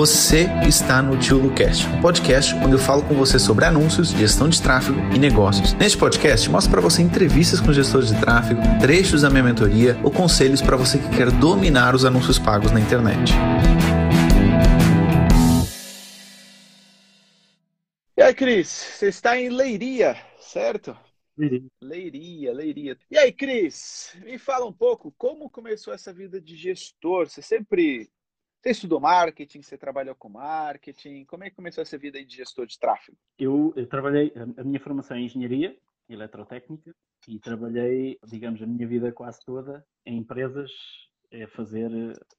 Você está no Tio Lucast, um podcast onde eu falo com você sobre anúncios, gestão de tráfego e negócios. Neste podcast, mostro para você entrevistas com gestores de tráfego, trechos da minha mentoria ou conselhos para você que quer dominar os anúncios pagos na internet. E aí, Cris, você está em Leiria, certo? Leiria. Leiria, Leiria. E aí, Cris, me fala um pouco como começou essa vida de gestor. Você sempre você estudou marketing, você trabalhou com marketing. Como é que começou essa vida de gestor de tráfego? Eu, eu trabalhei, a minha formação é em engenharia, eletrotécnica, e trabalhei, digamos, a minha vida quase toda em empresas a fazer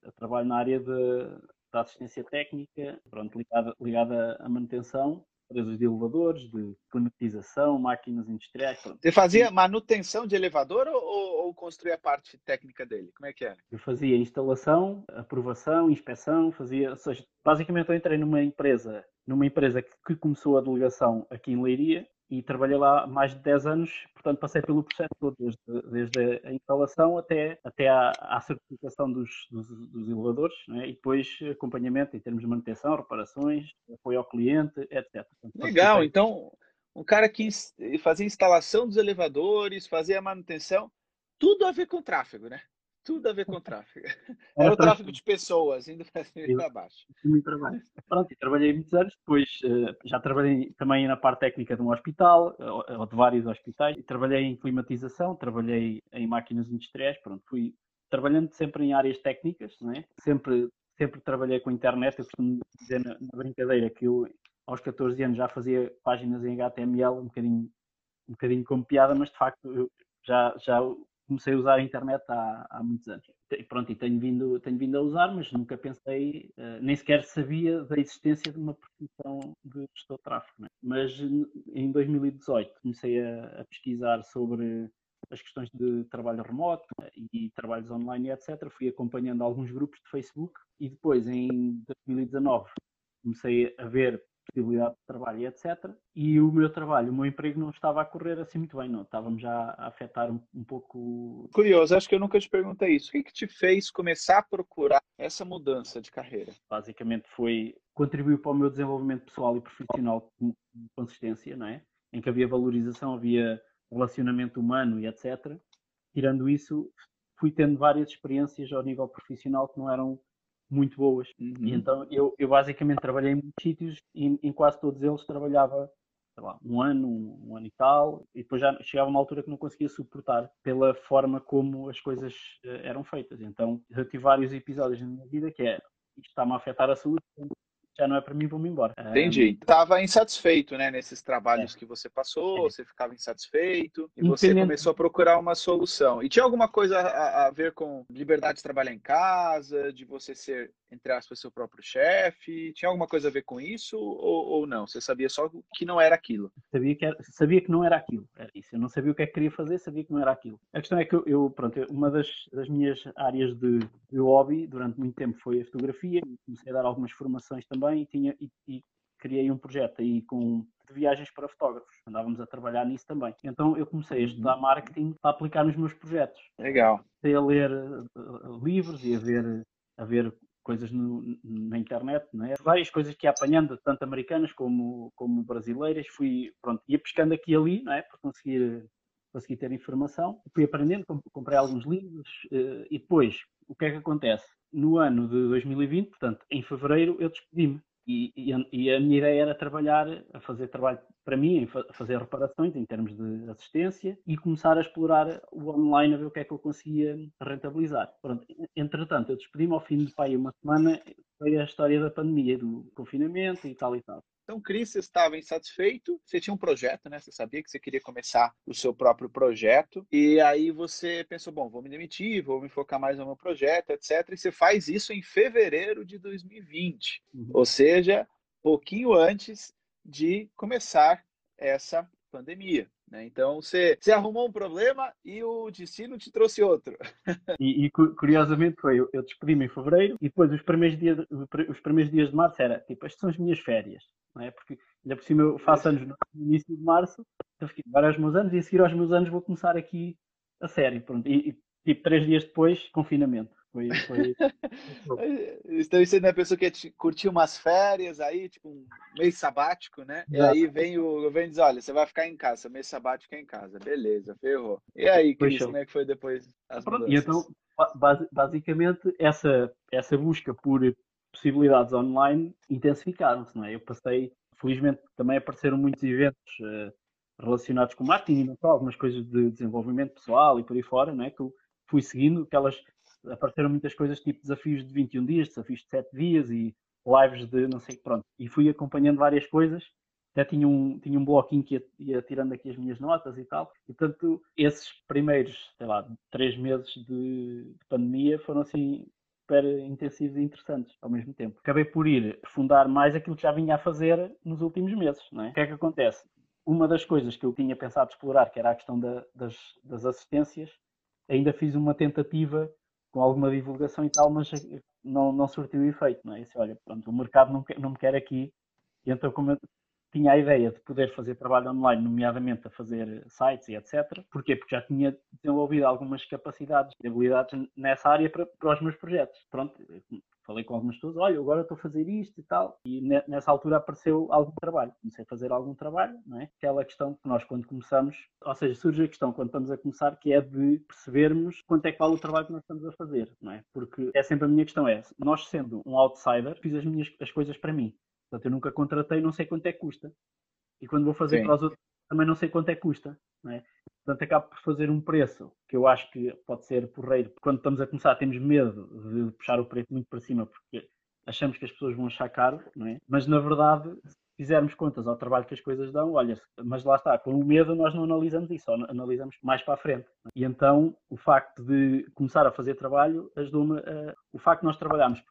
a trabalho na área de, da assistência técnica, pronto, ligada, ligada à manutenção empresas de elevadores, de climatização, máquinas industriais. Pronto. Você fazia manutenção de elevador ou, ou construía a parte técnica dele? Como é que era? Eu fazia instalação, aprovação, inspeção, fazia, ou seja, basicamente eu entrei numa empresa, numa empresa que começou a delegação aqui em Leiria e trabalhei lá mais de 10 anos, portanto passei pelo processo todo, desde, desde a instalação até, até à, à certificação dos, dos, dos elevadores né? e depois acompanhamento em termos de manutenção, reparações, apoio ao cliente, etc. Portanto, Legal, então um cara que fazia instalação dos elevadores, fazia a manutenção, tudo a ver com tráfego, né? Tudo a ver com tráfego. Era o tráfego de pessoas, indo para cima e para baixo. para baixo. Pronto, trabalhei muitos anos, depois eh, já trabalhei também na parte técnica de um hospital, ou de vários hospitais, trabalhei em climatização, trabalhei em máquinas industriais, pronto, fui trabalhando sempre em áreas técnicas, não é? sempre, sempre trabalhei com internet, eu costumo dizer na, na brincadeira que eu aos 14 anos já fazia páginas em HTML, um bocadinho, um bocadinho como piada, mas de facto eu já, já comecei a usar a internet há, há muitos anos. E pronto, e tenho vindo, tenho vindo a usar, mas nunca pensei, uh, nem sequer sabia da existência de uma profissão de gestor de tráfego. Né? Mas em 2018 comecei a, a, pesquisar sobre as questões de trabalho remoto e trabalhos online, etc. Fui acompanhando alguns grupos de Facebook e depois, em 2019, comecei a ver possibilidade de trabalho e etc. E o meu trabalho, o meu emprego não estava a correr assim muito bem, não. Estávamos já a afetar um, um pouco. Curioso, acho que eu nunca te perguntei isso. O que, que te fez começar a procurar essa mudança de carreira? Basicamente foi contribuir para o meu desenvolvimento pessoal e profissional com consistência, não é? Em que havia valorização, havia relacionamento humano e etc. Tirando isso, fui tendo várias experiências ao nível profissional que não eram muito boas. Uhum. E então eu, eu basicamente trabalhei em muitos sítios e em quase todos eles trabalhava lá, um ano, um, um, ano e tal, e depois já chegava uma altura que não conseguia suportar pela forma como as coisas uh, eram feitas. Então eu tive vários episódios na minha vida que é isto está-me a afetar a saúde, já não é para mim, vou-me embora. Entendi. Estava um... insatisfeito, né, nesses trabalhos é. que você passou, é. você ficava insatisfeito e você começou a procurar uma solução. E tinha alguma coisa a, a, ver com liberdade de trabalhar em casa, de você ser, entre aspas, seu próprio chefe? Tinha alguma coisa a ver com isso ou, ou não? Você sabia só que não era aquilo? Sabia que, era, sabia que não era aquilo, era isso. Eu não sabia o que é que queria fazer, sabia que não era aquilo. A questão é que eu, eu pronto, uma das, das minhas áreas de, de hobby durante muito tempo foi a fotografia, comecei a dar algumas formações também também e, tinha, e, e criei um projeto aí com de viagens para fotógrafos. Andávamos a trabalhar nisso também. Então eu comecei a estudar uhum. marketing para aplicar nos meus projetos. Legal. Comecei a ler uh, livros e a ver, a ver coisas no, na internet, é? várias coisas que ia apanhando, tanto americanas como, como brasileiras. Fui, pronto, ia pescando aqui e ali, não é? Para conseguir, conseguir ter informação. Fui aprendendo, comprei alguns livros uh, e depois, o que é que acontece? no ano de 2020, portanto, em fevereiro, eu despedi-me. E, e, e, a minha ideia era trabalhar, a fazer trabalho para mim, fazer reparações em termos de assistência e começar a explorar o online a ver o que é que eu conseguia rentabilizar. Pronto, entretanto, eu despedi-me ao fim de pai, uma semana, foi a história da pandemia, do confinamento e tal e tal. Então, Cris estava insatisfeito, você tinha um projeto, né? Você sabia que você queria começar o seu próprio projeto, e aí você pensou, bom, vou me demitir, vou me focar mais no meu projeto, etc. E você faz isso em fevereiro de 2020, uhum. ou seja, pouquinho antes de começar essa pandemia. Né? Então, você, você arrumou um problema e o destino te trouxe outro. e, e, curiosamente foi, eu, eu despedi-me em fevereiro e depois os primeiros, dias, os primeiros dias de março era, tipo, estas são as minhas férias. Não é? Porque ainda por cima eu faço anos no início de março, então fiquei agora aos meus anos e a seguir aos meus anos vou começar aqui a série. Pronto. E, e tipo, três dias depois, confinamento. Foi, foi... então não é a pessoa que curtiu umas férias aí, tipo um mês sabático, né? E aí vem o governo e diz, olha, você vai ficar em casa, mês sabático é em casa. Beleza, ferrou. E aí, Cris, como é que foi depois as E então, basicamente, essa, essa busca por possibilidades online intensificaram-se, não é? Eu passei, felizmente também apareceram muitos eventos uh, relacionados com marketing e não algumas coisas de desenvolvimento pessoal e por aí fora, não é? Que eu fui seguindo, que elas apareceram muitas coisas tipo desafios de 21 dias, desafios de 7 dias e lives de não sei, pronto. E fui acompanhando várias coisas. Até tinha um, tinha um bloquinho que ia, ia tirando aqui as minhas notas e tal. E, portanto, esses primeiros, sei lá, três meses de, de pandemia foram assim super intensivos e interessantes ao mesmo tempo. Acabei por ir fundar mais aquilo que já vinha a fazer nos últimos meses. Não é? O que é que acontece? Uma das coisas que eu tinha pensado explorar, que era a questão da, das, das assistências, ainda fiz uma tentativa com alguma divulgação e tal, mas não, não surtiu efeito, não é? Disse, olha, pronto, o mercado não, não me quer aqui, então como eu tinha a ideia de poder fazer trabalho online, nomeadamente a fazer sites e etc. Porquê? Porque já tinha desenvolvido algumas capacidades e habilidades nessa área para, para os meus projetos. Pronto, falei com algumas pessoas, olha, agora estou a fazer isto e tal, e nessa altura apareceu algum trabalho, comecei a fazer algum trabalho, não é? Aquela questão que nós quando começamos, ou seja, surge a questão quando estamos a começar, que é de percebermos quanto é que vale o trabalho que nós estamos a fazer, não é? Porque é sempre a minha questão é, nós sendo um outsider, fiz as minhas as coisas para mim, portanto eu nunca contratei, não sei quanto é que custa, e quando vou fazer Sim. para os outros, também não sei quanto é que custa, não é? Portanto, acabo por fazer um preço que eu acho que pode ser porreiro. Quando estamos a começar, temos medo de puxar o preço muito para cima porque achamos que as pessoas vão achar caro, não é? Mas na verdade, se fizermos contas ao trabalho que as coisas dão, olha, mas lá está, com o medo nós não analisamos isso, analisamos mais para a frente. E então o facto de começar a fazer trabalho ajudou-me a. O facto de nós trabalharmos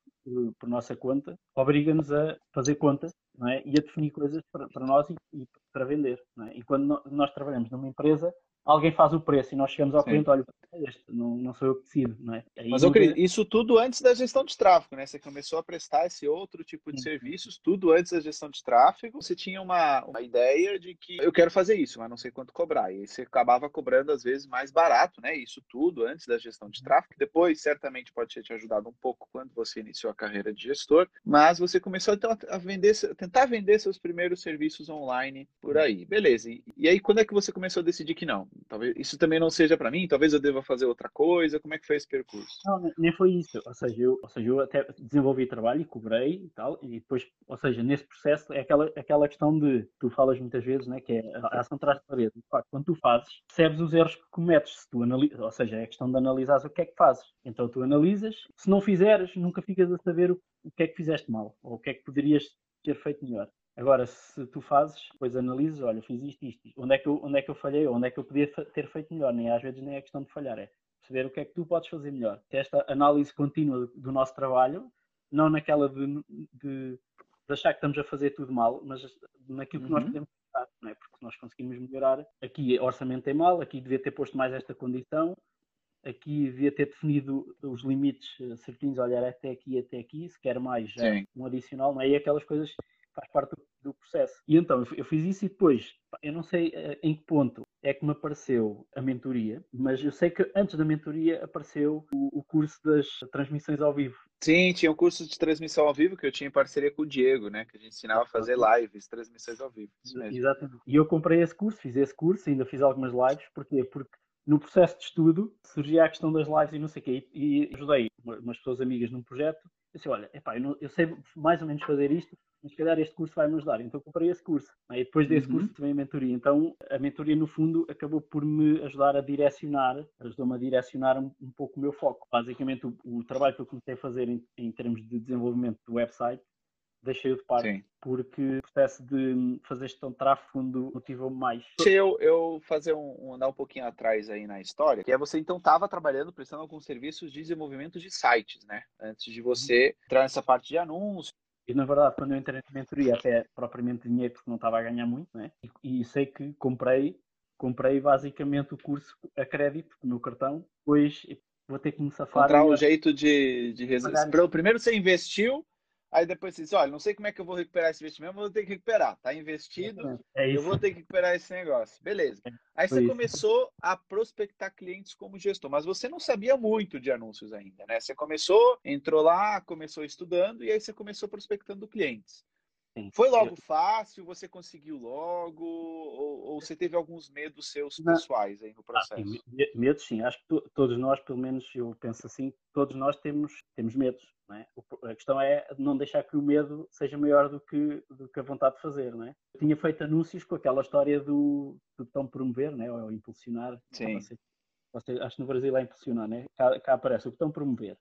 por, nossa conta obriga-nos a fazer contas é? e a definir coisas para, para nós e, e, para vender. É? E quando nós trabalhamos numa empresa, alguém faz o preço e nós chegamos ao Sim. cliente, olha, é este, não, não sou eu que decido, não é? Aí Mas, eu querido, isso tudo antes da gestão de tráfego, né? Você começou a prestar esse outro tipo de Sim. serviços, tudo antes da gestão de tráfego. Você tinha uma, uma ideia de que eu quero fazer isso, mas não sei quanto cobrar. E você acabava cobrando, às vezes, mais barato, né? Isso tudo antes da gestão de tráfego. Depois, certamente, pode ter te ajudado um pouco quando você iniciou a carreira de gestor, mas você começou então a vender, tentar vender seus primeiros serviços online por aí. Beleza. E, e aí, quando é que você começou a decidir que não? Talvez isso também não seja para mim, talvez eu deva fazer outra coisa. Como é que foi esse percurso? Não, nem foi isso. Ou seja, eu, ou seja, eu até desenvolvi trabalho e cobrei e tal, e depois, ou seja, nesse processo é aquela, aquela questão de tu falas muitas vezes, né, que é a ação traz parede. Quando tu fazes, percebes os erros que cometes, se tu analisas, ou seja, é a questão de analisar o que é que fazes. Então tu analisas, se não fizeres, nunca ficas a saber o, o que é que fizeste mal, ou o que é que poderias ter feito melhor. Agora, se tu fazes, depois analisas, olha, fiz isto, isto, onde é que eu, onde é que eu falhei, onde é que eu podia ter feito melhor, nem às vezes nem é questão de falhar, é perceber o que é que tu podes fazer melhor. Esta análise contínua do, do nosso trabalho, não naquela de, de, de, achar que estamos a fazer tudo mal, mas naquilo que uhum. nós podemos melhorar, não é? Porque nós conseguimos melhorar. Aqui orçamento é mal, aqui devia ter posto mais esta condição, aqui devia ter definido os limites eh, certinhos, olhar até aqui até aqui, se quer mais já um adicional, não é? E aquelas coisas faz parte do, do, processo. E então eu fiz isso e depois, eu não sei uh, em que ponto é que me apareceu a mentoria, mas eu sei que antes da mentoria apareceu o, o curso das transmissões ao vivo. Sim, tinha um curso de transmissão ao vivo que eu tinha em parceria com o Diego, né? Que a gente ensinava a fazer lives, transmissões ao vivo. Exatamente. E eu comprei esse curso, fiz esse curso, ainda fiz algumas lives, porquê? Porque no processo de estudo surgia a questão das lives e não sei o quê, e, e ajudei umas pessoas amigas num projeto. Eu disse, olha, epá, eu, não, eu sei mais ou menos fazer isto, mas se calhar este curso vai me ajudar. Então comprei esse curso. E depois desse uhum. curso também a mentoria. Então a mentoria, no fundo, acabou por me ajudar a direcionar, ajudou-me a direcionar um, um, pouco o meu foco. Basicamente, o, o, trabalho que eu comecei a fazer em, em termos de desenvolvimento do website deixei-o de parte, Sim. porque o processo de fazer gestão de tráfego motivou-me mais. Deixa eu, eu fazer um, andar um pouquinho atrás aí na história, que é você então estava trabalhando, prestando alguns serviços de desenvolvimento de sites, né? Antes de você uhum. entrar nessa parte de anúncios, e na verdade, quando eu entrei na mentoria, até propriamente dinheiro, porque não estava a ganhar muito, né? e, e sei que comprei, comprei basicamente o curso a crédito no cartão, depois vou ter que me safar. Encontrar um jeito de, de resolver. Primeiro você investiu, Aí depois você diz, olha, não sei como é que eu vou recuperar esse investimento, mas vou ter que recuperar. Tá investido, é eu vou ter que recuperar esse negócio. Beleza. É, Aí você começou a prospectar clientes como gestor, mas você não sabia muito de anúncios ainda, né? Você começou, entrou lá, começou estudando e aí você começou prospectando clientes. Sim. Foi logo fácil? Você conseguiu logo? Ou, ou você teve alguns medos seus pessoais aí no processo? Ah, sim, medos, sim. Acho que todos nós, pelo menos eu penso assim, todos nós temos, temos medos. É? A questão é não deixar que o medo seja maior do que, do que a vontade de fazer. Não é? Eu tinha feito anúncios com aquela história do, do tão promover, né? ou impulsionar. Sim. Você, acho que no Brasil é impulsionar, né? cá, cá aparece o botão promover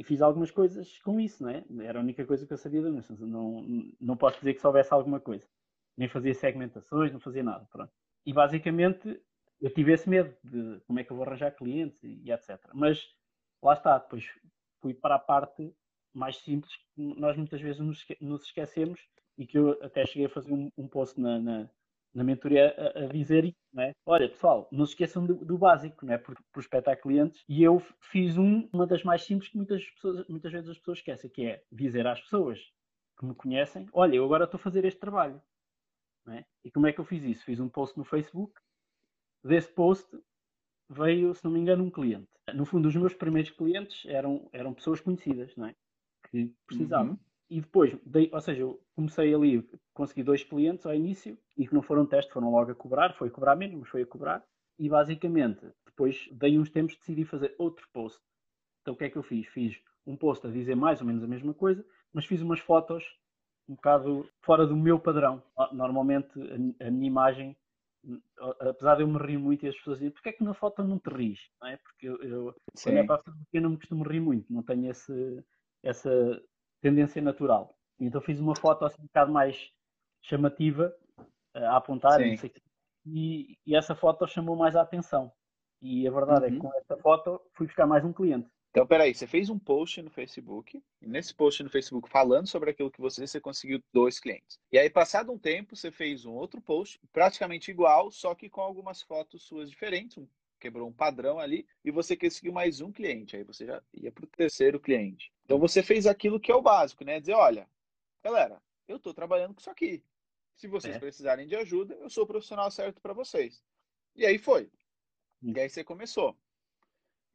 e fiz algumas coisas com isso, não é? Era a única coisa que eu sabia anúncios. Não, não posso dizer que soubesse alguma coisa. Nem fazia segmentações, não fazia nada. Pronto. E basicamente eu tive esse medo de como é que eu vou arranjar clientes e, e etc. Mas lá está, depois fui para a parte mais simples que nós muitas vezes nos, nos esquecemos e que eu até cheguei a fazer um, um post na, na, na mentoria a, a dizer é? Olha, pessoal, não se esqueçam do, do básico, não é? Por prospectar clientes. E eu fiz um, uma das mais simples que muitas, pessoas, muitas vezes as pessoas esquecem, que é dizer às pessoas que me conhecem, olha, eu agora estou a fazer este trabalho. É? E como é que eu fiz isso? Fiz um post no Facebook. Desse post veio, se não me engano, um cliente. No fundo, os meus primeiros clientes eram, eram pessoas conhecidas, não é? Que precisavam. Uhum e depois, dei, ou seja, eu comecei ali, consegui dois clientes ao início e que não foram teste, foram logo a cobrar, foi a cobrar menos, mas foi a cobrar. E basicamente, depois dei uns tempos, decidi fazer outro post. Então o que é que eu fiz? Fiz um post a dizer mais ou menos a mesma coisa, mas fiz umas fotos um bocado fora do meu padrão. Normalmente a, minha imagem, apesar de eu me rir muito e as pessoas dizem, porquê é que na foto não te ris? Não é? Porque eu, eu quando é para a fotografia não me costumo rir muito, não tenho esse, essa tendência natural. Então fiz uma foto assim um bocado mais chamativa uh, a apontar e, e, essa foto chamou mais a atenção. E a verdade uhum. é que uhum. com essa foto fui buscar mais um cliente. Então, peraí, você fez um post no Facebook, e nesse post no Facebook falando sobre aquilo que você, você conseguiu dois clientes. E aí, passado um tempo, você fez um outro post, praticamente igual, só que com algumas fotos suas diferentes, um quebrou um padrão ali e você conseguiu mais um cliente. Aí você já ia para o terceiro cliente. Então você fez aquilo que é o básico, né? Dizer, olha, galera, eu estou trabalhando com isso aqui. Se vocês é. precisarem de ajuda, eu sou o profissional certo para vocês. E aí foi. E aí você começou.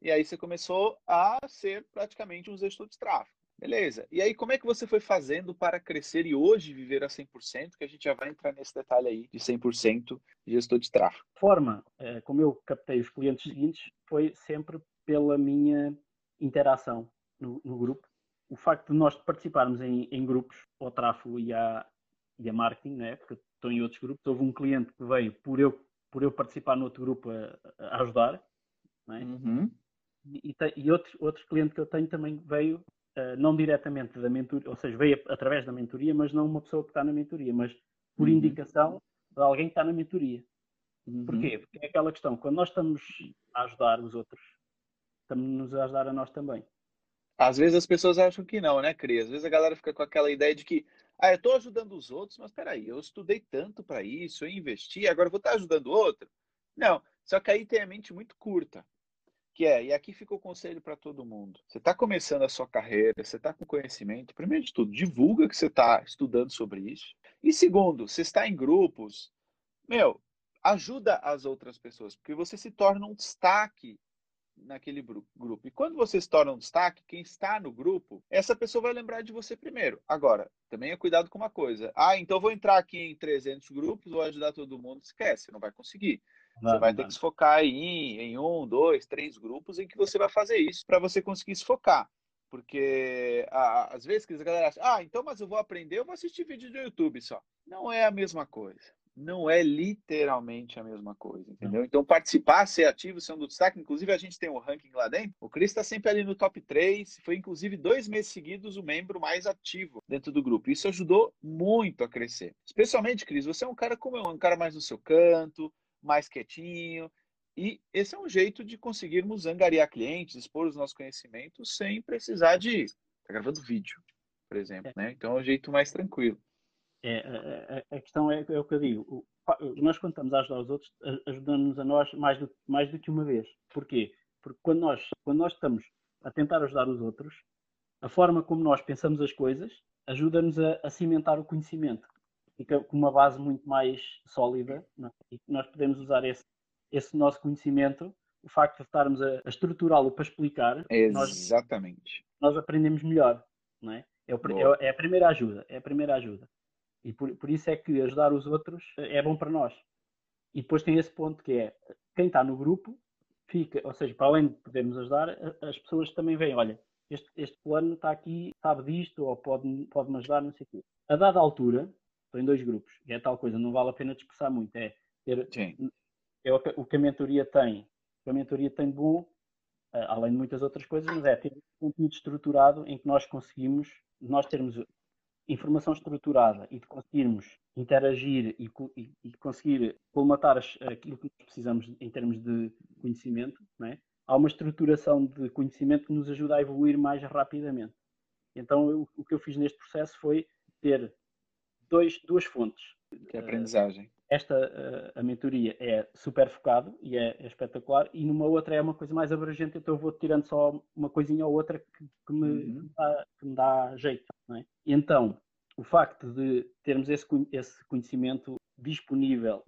E aí você começou a ser praticamente um gestor de tráfego. Beleza. E aí, como é que você foi fazendo para crescer e hoje viver a 100%? Que a gente já vai entrar nesse detalhe aí de 100% gestor de tráfego. Forma, eh, como eu captei os clientes seguintes, foi sempre pela minha interação no, no grupo. O facto de nós participarmos em, em grupos, ao tráfego e a, e a marketing, né? porque estou em outros grupos, houve um cliente que veio por eu, por eu participar no outro grupo a, a ajudar. Né? Uhum. E, e, e outro, outro cliente que eu tenho também veio eh, não diretamente da mentoria, ou seja, veio através da mentoria, mas não uma pessoa que está na mentoria, mas por uhum. indicação de alguém que está na mentoria. Uhum. Porquê? Porque é aquela questão, quando nós estamos a ajudar os outros, estamos-nos a ajudar a nós também. Às vezes as pessoas acham que não, né, Cris? Às vezes a galera fica com aquela ideia de que, ah, eu estou ajudando os outros, mas peraí, eu estudei tanto para isso, eu investi, agora vou estar ajudando o outro? Não, só que aí tem a mente muito curta que é, e aqui fica o conselho para todo mundo. Você está começando a sua carreira, você está com conhecimento, primeiro de tudo, divulga que você está estudando sobre isso. E segundo, você está em grupos, meu, ajuda as outras pessoas, porque você se torna um destaque naquele grupo. E quando você se torna um destaque, quem está no grupo, essa pessoa vai lembrar de você primeiro. Agora, também é cuidado com uma coisa. Ah, então vou entrar aqui em 300 grupos, vou ajudar todo mundo. Esquece, não vai conseguir. Não, você vai não. ter que se focar em, em um, dois, três grupos em que você vai fazer isso para você conseguir se focar. Porque às vezes a galera acha, ah, então, mas eu vou aprender, eu vou assistir vídeo do YouTube só. Não é a mesma coisa. Não é literalmente a mesma coisa, entendeu? Então, participar, ser ativo, ser um do destaque. Inclusive, a gente tem um ranking lá dentro. O Cris está sempre ali no top 3. Foi, inclusive, dois meses seguidos o membro mais ativo dentro do grupo. Isso ajudou muito a crescer. Especialmente, Cris, você é um cara como eu, um cara mais no seu canto, mais quietinho. E esse é um jeito de conseguirmos angariar clientes, expor os nossos conhecimentos sem precisar de estar tá gravando vídeo, por exemplo. É. Né? Então é um jeito mais tranquilo. É, a, a, questão é, é, o que eu digo. nós, quando estamos a ajudar os outros, ajudamos-nos a nós mais do, mais do que uma vez. Porquê? Porque quando nós, quando nós estamos a tentar ajudar os outros, a forma como nós pensamos as coisas ajuda-nos a, a cimentar o conhecimento. Fica com uma base muito mais sólida é? e nós podemos usar esse, esse nosso conhecimento, o facto de estarmos a, a estruturá-lo para explicar. Exatamente. Nós, nós aprendemos melhor, não é? É, o, é, é, a primeira ajuda, é a primeira ajuda. E por, por isso é que ajudar os outros é bom para nós. E depois tem esse ponto que é quem está no grupo fica, ou seja, para além de podermos ajudar, as pessoas também veem, olha, este, este plano está aqui, sabe disto, ou pode-me pode ajudar, não sei o quê. A dada altura, estou em dois grupos, e é tal coisa, não vale a pena dispersar muito, é ter, é o, o que a mentoria tem, o que a mentoria tem de bom, eh, além de muitas outras coisas, mas é ter um conteúdo estruturado em que nós conseguimos, nós termos informação estruturada e de conseguirmos interagir e, e, e conseguir colmatar aquilo que precisamos em termos de conhecimento, é? há uma estruturação de conhecimento que nos ajuda a evoluir mais rapidamente. Então, eu, o que eu fiz neste processo foi ter dois, duas fontes. Que é aprendizagem. Esta, a, a mentoria é super focado e é, é, espetacular, e numa outra é uma coisa mais abrangente, então eu vou tirando só uma coisinha ou outra que, que, me, uhum. dá, que me, dá, jeito. É? Então, o facto de termos esse, esse conhecimento disponível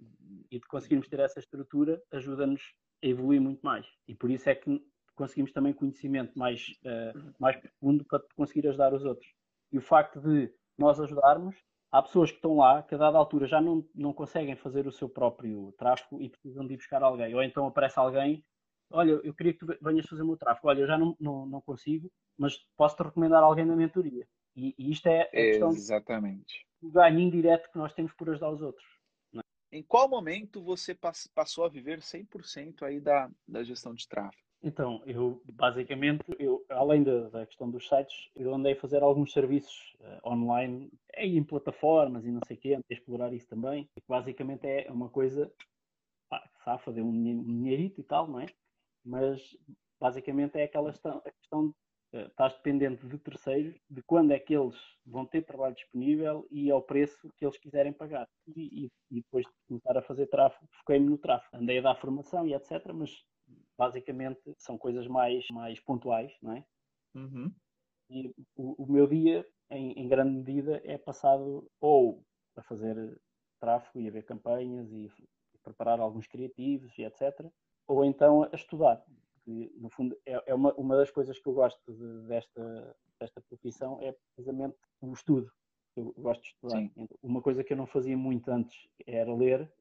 e de conseguirmos ter essa estrutura ajuda-nos a evoluir muito mais. E por isso é que conseguimos também conhecimento mais, uh, mais profundo para conseguir ajudar os outros. E o facto de nós ajudarmos, há pessoas que estão lá que a dada altura já não, não conseguem fazer o seu próprio tráfego e precisam de ir buscar alguém. Ou então aparece alguém, olha, eu queria que tu venhas fazer o meu tráfego, olha, eu já não, não, não consigo, mas posso-te recomendar alguém na mentoria. E, e isto é a questão Exatamente. do ganho indireto que nós temos por ajudar os outros. É? Em qual momento você passou a viver 100% aí da, da gestão de tráfego? Então, eu basicamente, eu, além da, da, questão dos sites, eu andei a fazer alguns serviços uh, online, em plataformas e não sei o quê, andei a explorar isso também. Basicamente é uma coisa, pá, safa, deu um, um dinheirito e tal, não é? Mas basicamente é aquela questão, a questão uh, estás dependente de terceiros, de quando é que eles vão ter trabalho disponível e ao preço que eles quiserem pagar. E, e, e depois de começar a fazer tráfego, foquei-me no tráfego. Andei a dar formação e etc, mas basicamente são coisas mais, mais pontuais, não é? Uhum. E o, o, meu dia, em, em, grande medida, é passado ou a fazer tráfego e a ver campanhas e, e preparar alguns criativos e etc. Ou então a estudar. Que, no fundo, é, é uma, uma das coisas que eu gosto de, desta, desta profissão é precisamente o estudo. Eu gosto de estudar. Sim. Uma coisa que eu não fazia muito antes era ler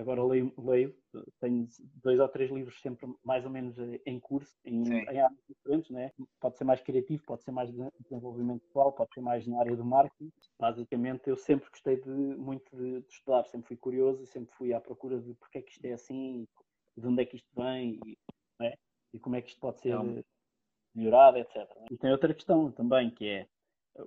Agora leio, leio, tenho dois ou três livros sempre mais ou menos em curso, em, em áreas diferentes, né? pode ser mais criativo, pode ser mais de desenvolvimento pessoal, pode ser mais na área do marketing. Basicamente, eu sempre gostei de, muito de, de estudar, sempre fui curioso, sempre fui à procura de porque é que isto é assim, de onde é que isto vem e, né? e como é que isto pode ser melhorado, etc. E tem outra questão também, que é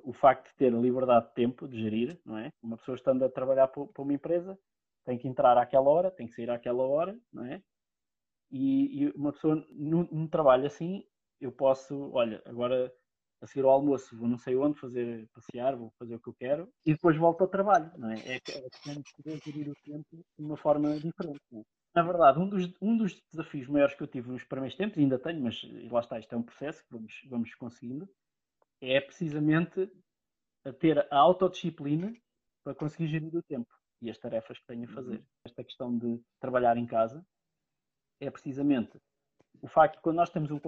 o facto de ter a liberdade de tempo de gerir, não é? Uma pessoa estando a trabalhar para uma empresa tem que entrar àquela hora, tem que sair àquela hora, não é? E, e uma pessoa num, num, trabalho assim, eu posso, olha, agora a seguir ao almoço vou não sei onde fazer, passear, vou fazer o que eu quero e depois volto ao trabalho, não é? É, é questão de poder gerir o tempo de uma forma diferente. É? Na verdade, um dos, um dos desafios maiores que eu tive nos primeiros tempos, ainda tenho, mas lá está, isto é um processo que vamos, vamos conseguindo, é precisamente a ter a autodisciplina para conseguir gerir o tempo e as tarefas que tenho a fazer. Uhum. Esta questão de trabalhar em casa é precisamente o facto de quando nós temos um,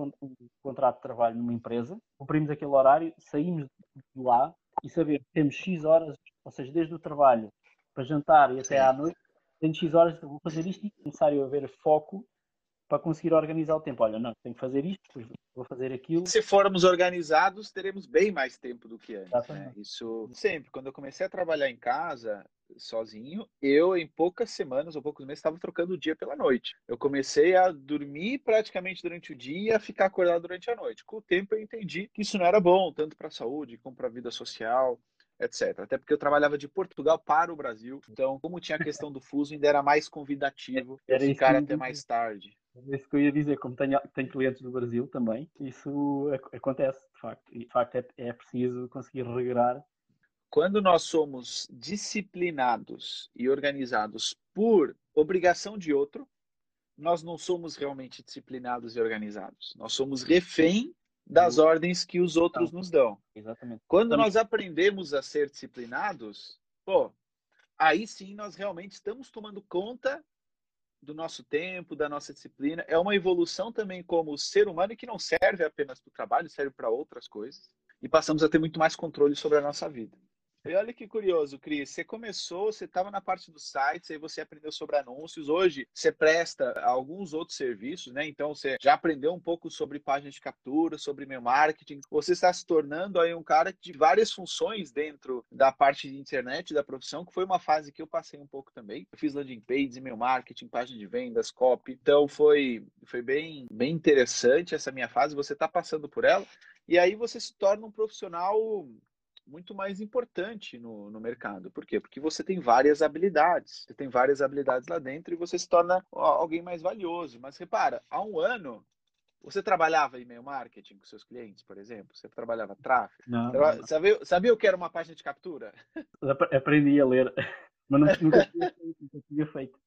contrato de trabalho numa empresa, cumprimos aquele horário, saímos de lá e saber que temos X horas, ou seja, desde o trabalho para jantar e até à noite, tenho X horas, vou fazer isto e é necessário haver foco para conseguir organizar o tempo. Olha, não, tenho que fazer isto, depois vou fazer aquilo. Se formos organizados, teremos bem mais tempo do que antes. Né? Isso sempre. Quando eu comecei a trabalhar em casa, sozinho, eu em poucas semanas ou poucos meses estava trocando o dia pela noite. Eu comecei a dormir praticamente durante o dia e a ficar acordado durante a noite. Com o tempo eu entendi que isso não era bom, tanto para a saúde como para a vida social etc. Até porque eu trabalhava de Portugal para o Brasil, então, como tinha a questão do fuso, ainda era mais convidativo era ficar até mais tarde. É isso que eu ia dizer, como tenho, tenho clientes do Brasil também, isso acontece, de facto. E, de facto, é, é preciso conseguir regrar. Quando nós somos disciplinados e organizados por obrigação de outro, nós não somos realmente disciplinados e organizados. Nós somos refém das ordens que os outros nos dão. Exatamente. Quando Então- nós aprendemos a ser disciplinados, pô, aí sim nós realmente estamos tomando conta do nosso tempo, da nossa disciplina. É uma evolução também como ser humano que não serve apenas para o trabalho, serve para outras coisas. E passamos a ter muito mais controle sobre a nossa vida. E olha que curioso, Cris. Você começou, você estava na parte dos sites, aí você aprendeu sobre anúncios. Hoje você presta alguns outros serviços, né? Então você já aprendeu um pouco sobre páginas de captura, sobre e-mail marketing. Você está se tornando aí um cara de várias funções dentro da parte de internet da profissão, que foi uma fase que eu passei um pouco também. Eu fiz landing pages, e-mail marketing, página de vendas, copy. Então foi, foi bem, bem interessante essa minha fase. Você está passando por ela. E aí você se torna um profissional muito mais importante no, no mercado. Por quê? Porque você tem várias habilidades. Você tem várias habilidades lá dentro e você se torna alguém mais valioso. Mas repara, há um ano você trabalhava e-mail marketing com seus clientes, por exemplo? Você trabalhava tráfego? Não, Traba- não, Sabia, sabia o que era uma página de captura? Aprendi a ler, mas nunca, nunca tinha feito. nunca tinha feito.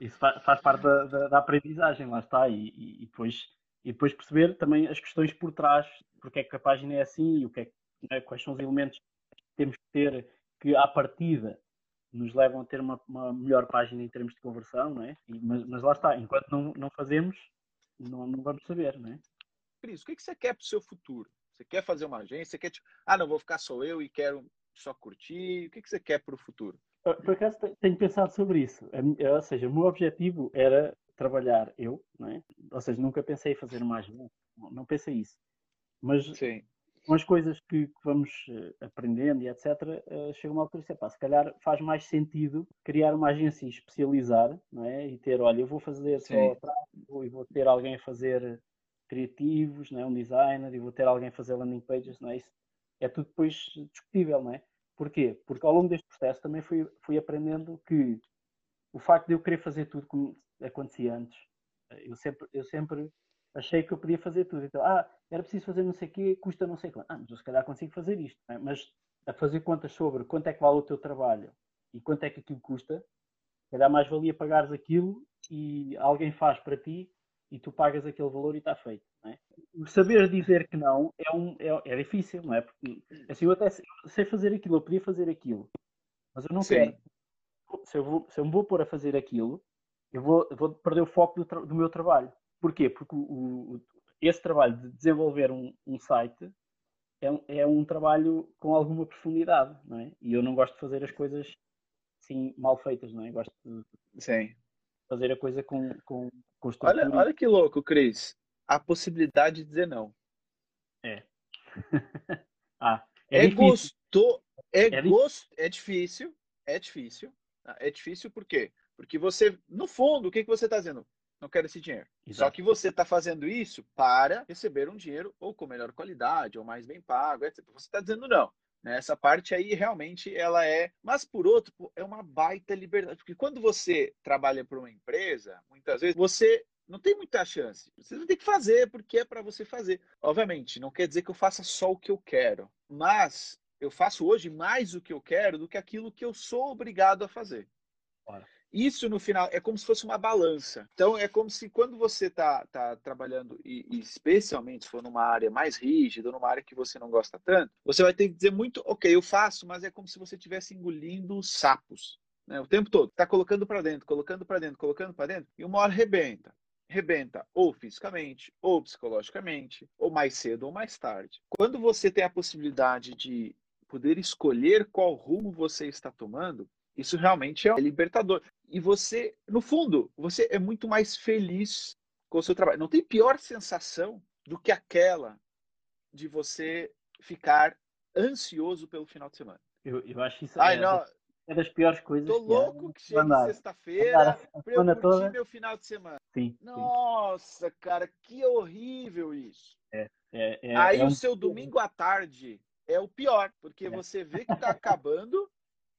Isso fa- faz parte da, da- da aprendizagem, lá está. E, e- e depois, e depois perceber também as questões por trás, porque é que a página é assim e o que é, que- né, quais são os elementos que temos que ter que, à partida, nos levam a ter uma, uma melhor página em termos de conversão, não é? E- mas, mas lá está, enquanto não, não fazemos, não, não vamos saber, não é? Cris, o que que você quer para o seu futuro? Você quer fazer uma agência? Quer, tipo, ah, não, vou ficar só eu e quero só curtir? O que que você quer para o futuro? Por acaso te- tenho pensado sobre isso. Ou seja, o meu objetivo era trabalhar eu, não é? Ou seja, nunca pensei em fazer uma agência, não não pensei isso. Mas Sim. Com as coisas que, que vamos eh, aprendendo e etc., eh, chega uma altura e se calhar faz mais sentido criar uma agência e especializar, não é? E ter, olha, eu vou fazer só Sim. tráfego e vou ter alguém a fazer criativos, não é? Um designer e vou ter alguém a fazer landing pages, não é? Isso é tudo depois discutível, não é? Porquê? Porque ao longo deste processo também fui, fui aprendendo que o facto de eu querer fazer tudo como acontecia antes, eh, eu sempre, eu sempre achei que eu podia fazer tudo. Então, ah, era preciso fazer não sei o quê, custa não sei quanto. Ah, mas eu se calhar consigo fazer isto. é? Mas a fazer contas sobre quanto é que vale o teu trabalho e quanto é que aquilo custa, se calhar mais valia pagares aquilo e alguém faz para ti e tu pagas aquele valor e está feito. É? O saber dizer que não é, um, é, é difícil, não é? Porque assim, eu até sei- sei fazer aquilo, eu podia fazer aquilo, mas eu não Sim. quero. Se eu, vou, se eu me vou pôr a fazer aquilo, eu vou, eu vou perder o foco do, do meu trabalho. Porquê? Porque o, esse trabalho de desenvolver um, um site é um, é um trabalho com alguma profundidade, não é? E eu não gosto de fazer as coisas assim mal feitas, não é? Gosto de Sim. fazer a coisa com, com, com Olha, estrutura. olha que louco, Cris. A possibilidade de dizer não. ah, é, É, difícil. gosto, é, É gosto, é difícil, é difícil. tá? É difícil por quê? Porque você, no fundo, o que, que você está dizendo? Não quero esse dinheiro. Só Exato. que você está fazendo isso para receber um dinheiro ou com melhor qualidade, ou mais bem pago, etc. Você está dizendo não. né? Essa parte aí realmente ela é. Mas por outro, é uma baita liberdade. Porque quando você trabalha para uma empresa, muitas vezes você não tem muita chance. Você vai ter que fazer porque é para você fazer. Obviamente, não quer dizer que eu faça só o que eu quero, mas eu faço hoje mais o que eu quero do que aquilo que eu sou obrigado a fazer. Ora. Isso no final é como se fosse uma balança. Então é como se quando você está tá trabalhando, e, e especialmente se for numa área mais rígida, numa área que você não gosta tanto, você vai ter que dizer muito, ok, eu faço, mas é como se você estivesse engolindo sapos. Né, o tempo todo. Está colocando para dentro, colocando para dentro, colocando para dentro, e uma hora rebenta. Rebenta ou fisicamente, ou psicologicamente, ou mais cedo ou mais tarde. Quando você tem a possibilidade de poder escolher qual rumo você está tomando, isso realmente é libertador. E você, no fundo, você é muito mais feliz com o seu trabalho. Não tem pior sensação do que aquela de você ficar ansioso pelo final de semana. Eu, eu acho isso Ai, é, não, das, é das piores coisas. tô que louco que chegue andar. sexta-feira Andar a para eu curtir toda. meu final de semana. Sim, sim. Nossa, cara, que horrível isso. É, é, Aí é o um- seu domingo à tarde é o pior, porque É. você vê que tá acabando,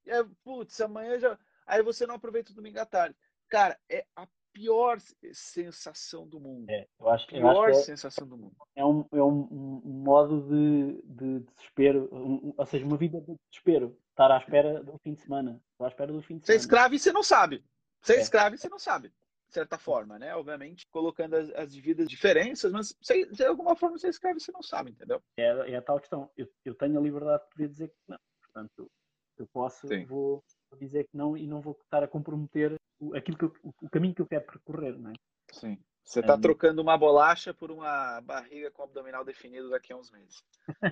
e é, putz, amanhã já. Aí você não aproveita o domingo à tarde. Cara, é a pior sensação do mundo. é, eu acho, eu acho Pior que é- sensação do mundo. é um, é um, modo de, de desespero, um- ou seja, uma vida de desespero. Estar à espera do fim de semana. Estar à espera do fim de Você é semana. escravo e você não sabe. Você é É. escravo e você não sabe. certa forma, né? Obviamente, colocando as, as devidas diferenças, mas se, de alguma forma você escreve, você não sabe, entendeu? É, é a tal questão. Eu, eu tenho a liberdade de poder dizer que não. Portanto, eu posso, vou dizer que não e não vou estar a comprometer aquilo que eu, o caminho que eu quero percorrer, não é? Sim. Você está é, trocando uma bolacha por uma barriga com abdominal definido daqui a uns meses.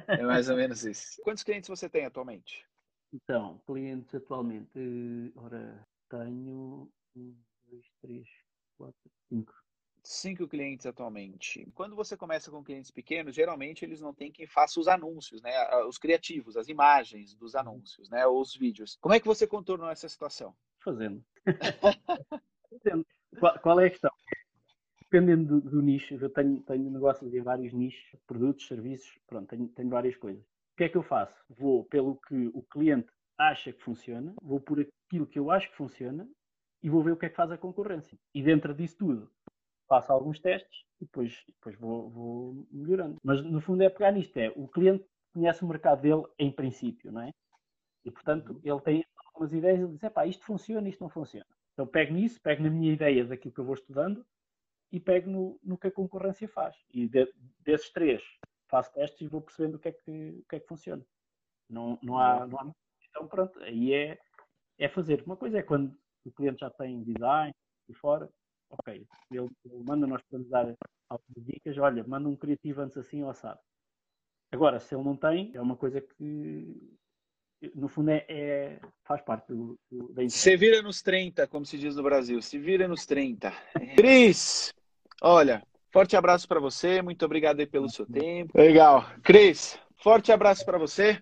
É mais ou menos isso. Quantos clientes você tem atualmente? Então, clientes atualmente, ora, tenho um, dois, três, quatro, cinco. Cinco clientes atualmente. Quando você começa com clientes pequenos, geralmente eles não têm quem faça os anúncios, né? Os criativos, as imagens dos anúncios, né? Ou os vídeos. Como é que você contornou essa situação? Fazendo. Fazendo. Qual, qual é a questão? dependendo do, do, nicho, eu tenho, tenho negócios em vários nichos, produtos, serviços, pronto, tenho, tenho várias coisas. O que é que eu faço? Vou pelo que o cliente acha que funciona, vou por aquilo que eu acho que funciona e vou ver o que é que faz a concorrência. E dentro disso tudo, faço alguns testes e depois, depois vou, vou melhorando. Mas no fundo é pegar nisto, é o cliente conhece o mercado dele em princípio, não é? E portanto ele tem algumas ideias e diz, pá, isto funciona, isto não funciona. Então pego nisso, pego na minha ideia daquilo que eu vou estudando e pego no, no que a concorrência faz. E de, desses três faço testes e vou percebendo o que é que, o que, é que funciona. Não, não, há, não há. Então, pronto, aí é, é fazer. Uma coisa é quando o cliente já tem design e fora, ok, ele, ele manda, nós podemos dar algumas dicas, olha, manda um criativo antes assim ou assado. Agora, se ele não tem, é uma coisa que no fundo é, é faz parte do, do da Se vira nos 30, como se diz no Brasil. Se vira nos 30. Cris, Olha, forte abraço para você, muito obrigado aí pelo seu tempo. Legal. Cris, forte abraço para você.